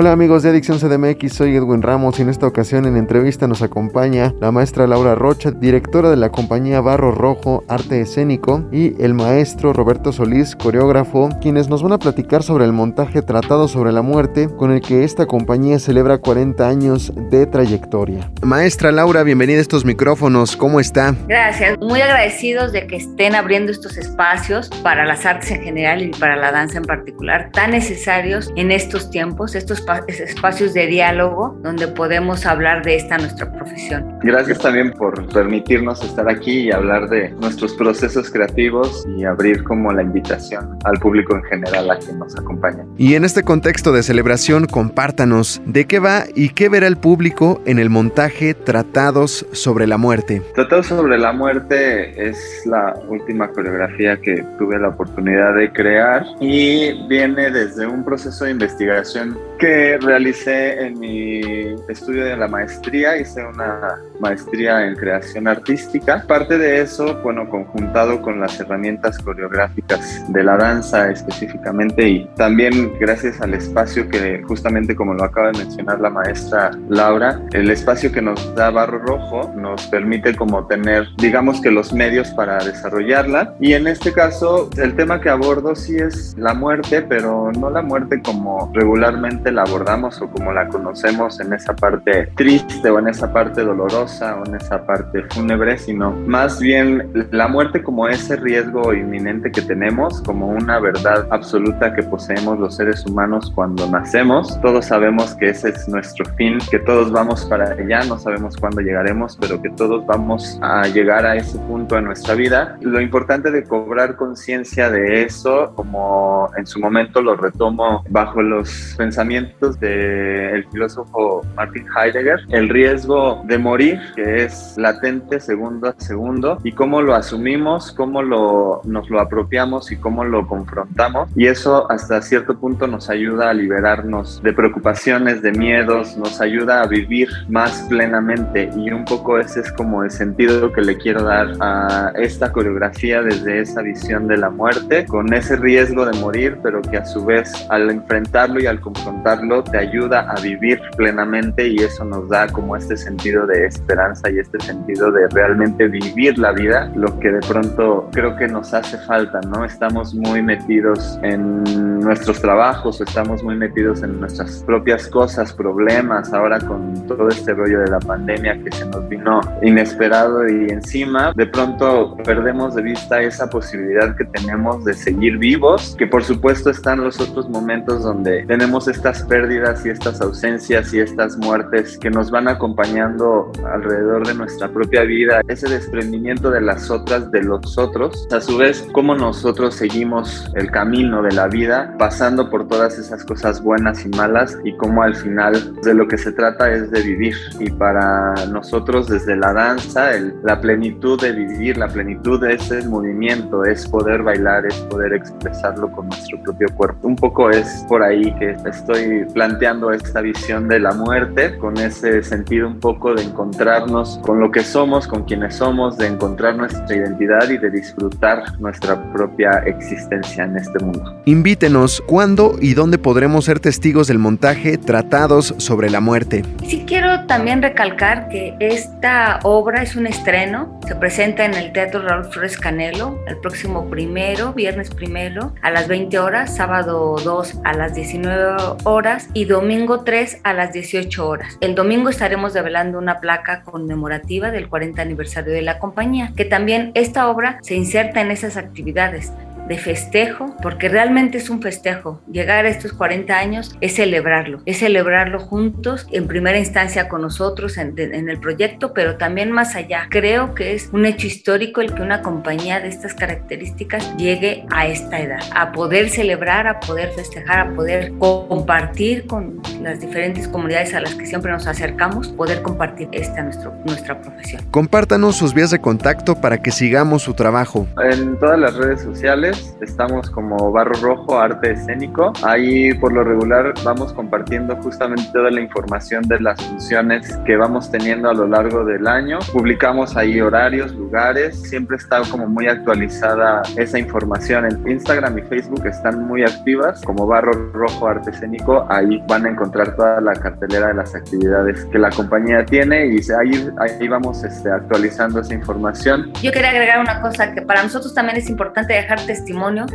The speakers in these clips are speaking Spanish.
Hola amigos de Adicción CDMX, soy Edwin Ramos y en esta ocasión en entrevista nos acompaña la maestra Laura Rocha, directora de la compañía Barro Rojo Arte Escénico y el maestro Roberto Solís, coreógrafo, quienes nos van a platicar sobre el montaje Tratado sobre la Muerte con el que esta compañía celebra 40 años de trayectoria. Maestra Laura, bienvenida a estos micrófonos, ¿cómo está? Gracias, muy agradecidos de que estén abriendo estos espacios para las artes en general y para la danza en particular, tan necesarios en estos tiempos, estos espacios de diálogo donde podemos hablar de esta nuestra profesión. Gracias también por permitirnos estar aquí y hablar de nuestros procesos creativos y abrir como la invitación al público en general a quien nos acompaña. Y en este contexto de celebración, compártanos de qué va y qué verá el público en el montaje Tratados sobre la Muerte. Tratados sobre la Muerte es la última coreografía que tuve la oportunidad de crear y viene desde un proceso de investigación que realicé en mi estudio de la maestría, hice una maestría en creación artística. Parte de eso, bueno, conjuntado con las herramientas coreográficas de la danza específicamente y también gracias al espacio que justamente como lo acaba de mencionar la maestra Laura, el espacio que nos da Barro Rojo nos permite como tener, digamos que los medios para desarrollarla. Y en este caso, el tema que abordo sí es la muerte, pero no la muerte como regularmente la abordamos o como la conocemos en esa parte triste o en esa parte dolorosa o en esa parte fúnebre, sino más bien la muerte como ese riesgo inminente que tenemos, como una verdad absoluta que poseemos los seres humanos cuando nacemos. Todos sabemos que ese es nuestro fin, que todos vamos para allá, no sabemos cuándo llegaremos, pero que todos vamos a llegar a ese punto en nuestra vida. Lo importante de cobrar conciencia de eso, como en su momento lo retomo bajo los pensamientos del filósofo Martin Heidegger, el riesgo de morir, que es latente segundo a segundo, y cómo lo asumimos, cómo lo, nos lo apropiamos y cómo lo confrontamos. Y eso hasta cierto punto nos ayuda a liberarnos de preocupaciones, de miedos, nos ayuda a vivir más plenamente. Y un poco ese es como el sentido que le quiero dar a esta coreografía desde esa visión de la muerte, con ese riesgo de morir, pero que a su vez al enfrentarlo y al confrontarlo, te ayuda a vivir plenamente y eso nos da como este sentido de esperanza y este sentido de realmente vivir la vida, lo que de pronto creo que nos hace falta, ¿no? Estamos muy metidos en nuestros trabajos, estamos muy metidos en nuestras propias cosas, problemas, ahora con todo este rollo de la pandemia que se nos vino inesperado y encima, de pronto perdemos de vista esa posibilidad que tenemos de seguir vivos, que por supuesto están los otros momentos donde tenemos estas pérdidas y estas ausencias y estas muertes que nos van acompañando alrededor de nuestra propia vida, ese desprendimiento de las otras, de los otros, a su vez, cómo nosotros seguimos el camino de la vida, pasando por todas esas cosas buenas y malas y cómo al final de lo que se trata es de vivir. Y para nosotros desde la danza, la plenitud de vivir, la plenitud de ese movimiento, es poder bailar, es poder expresarlo con nuestro propio cuerpo. Un poco es por ahí que estoy planteando esta visión de la muerte con ese sentido un poco de encontrarnos con lo que somos, con quienes somos, de encontrar nuestra identidad y de disfrutar nuestra propia existencia en este mundo. Invítenos cuándo y dónde podremos ser testigos del montaje Tratados sobre la muerte. Sí quiero también recalcar que esta obra es un estreno, se presenta en el Teatro Raúl Flores Canelo el próximo primero, viernes primero, a las 20 horas, sábado 2 a las 19 horas y domingo 3 a las 18 horas. El domingo estaremos develando una placa conmemorativa del 40 aniversario de la compañía, que también esta obra se inserta en esas actividades de festejo, porque realmente es un festejo. Llegar a estos 40 años es celebrarlo, es celebrarlo juntos, en primera instancia con nosotros en, en el proyecto, pero también más allá. Creo que es un hecho histórico el que una compañía de estas características llegue a esta edad, a poder celebrar, a poder festejar, a poder compartir con las diferentes comunidades a las que siempre nos acercamos, poder compartir esta nuestro, nuestra profesión. Compártanos sus vías de contacto para que sigamos su trabajo. En todas las redes sociales estamos como Barro Rojo Arte Escénico. Ahí por lo regular vamos compartiendo justamente toda la información de las funciones que vamos teniendo a lo largo del año. Publicamos ahí horarios, lugares, siempre está como muy actualizada esa información. En Instagram y Facebook están muy activas como Barro Rojo Arte Escénico. Ahí van a encontrar toda la cartelera de las actividades que la compañía tiene y ahí, ahí vamos este, actualizando esa información. Yo quería agregar una cosa que para nosotros también es importante dejar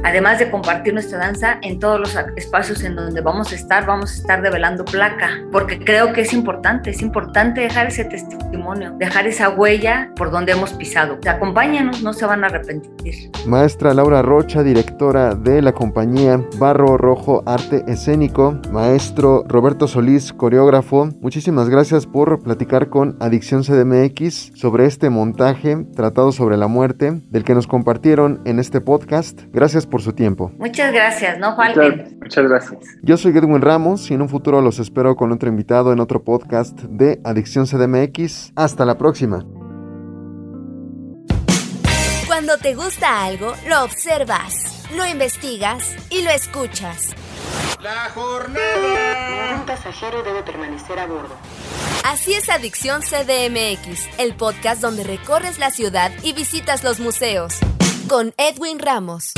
además de compartir nuestra danza en todos los espacios en donde vamos a estar, vamos a estar develando placa, porque creo que es importante, es importante dejar ese testimonio, dejar esa huella por donde hemos pisado. Acompáñanos, no se van a arrepentir. Maestra Laura Rocha, directora de la compañía Barro Rojo Arte Escénico, maestro Roberto Solís, coreógrafo, muchísimas gracias por platicar con Adicción CDMX sobre este montaje tratado sobre la muerte del que nos compartieron en este podcast. Gracias por su tiempo. Muchas gracias, no falten. Muchas, gracias. Yo soy Edwin Ramos y en un futuro los espero con otro invitado en otro podcast de Adicción CDMX. Hasta la próxima. Cuando te gusta algo, lo observas, lo investigas y lo escuchas. La jornada. Un pasajero debe permanecer a bordo. Así es Adicción CDMX, el podcast donde recorres la ciudad y visitas los museos. Con Edwin Ramos.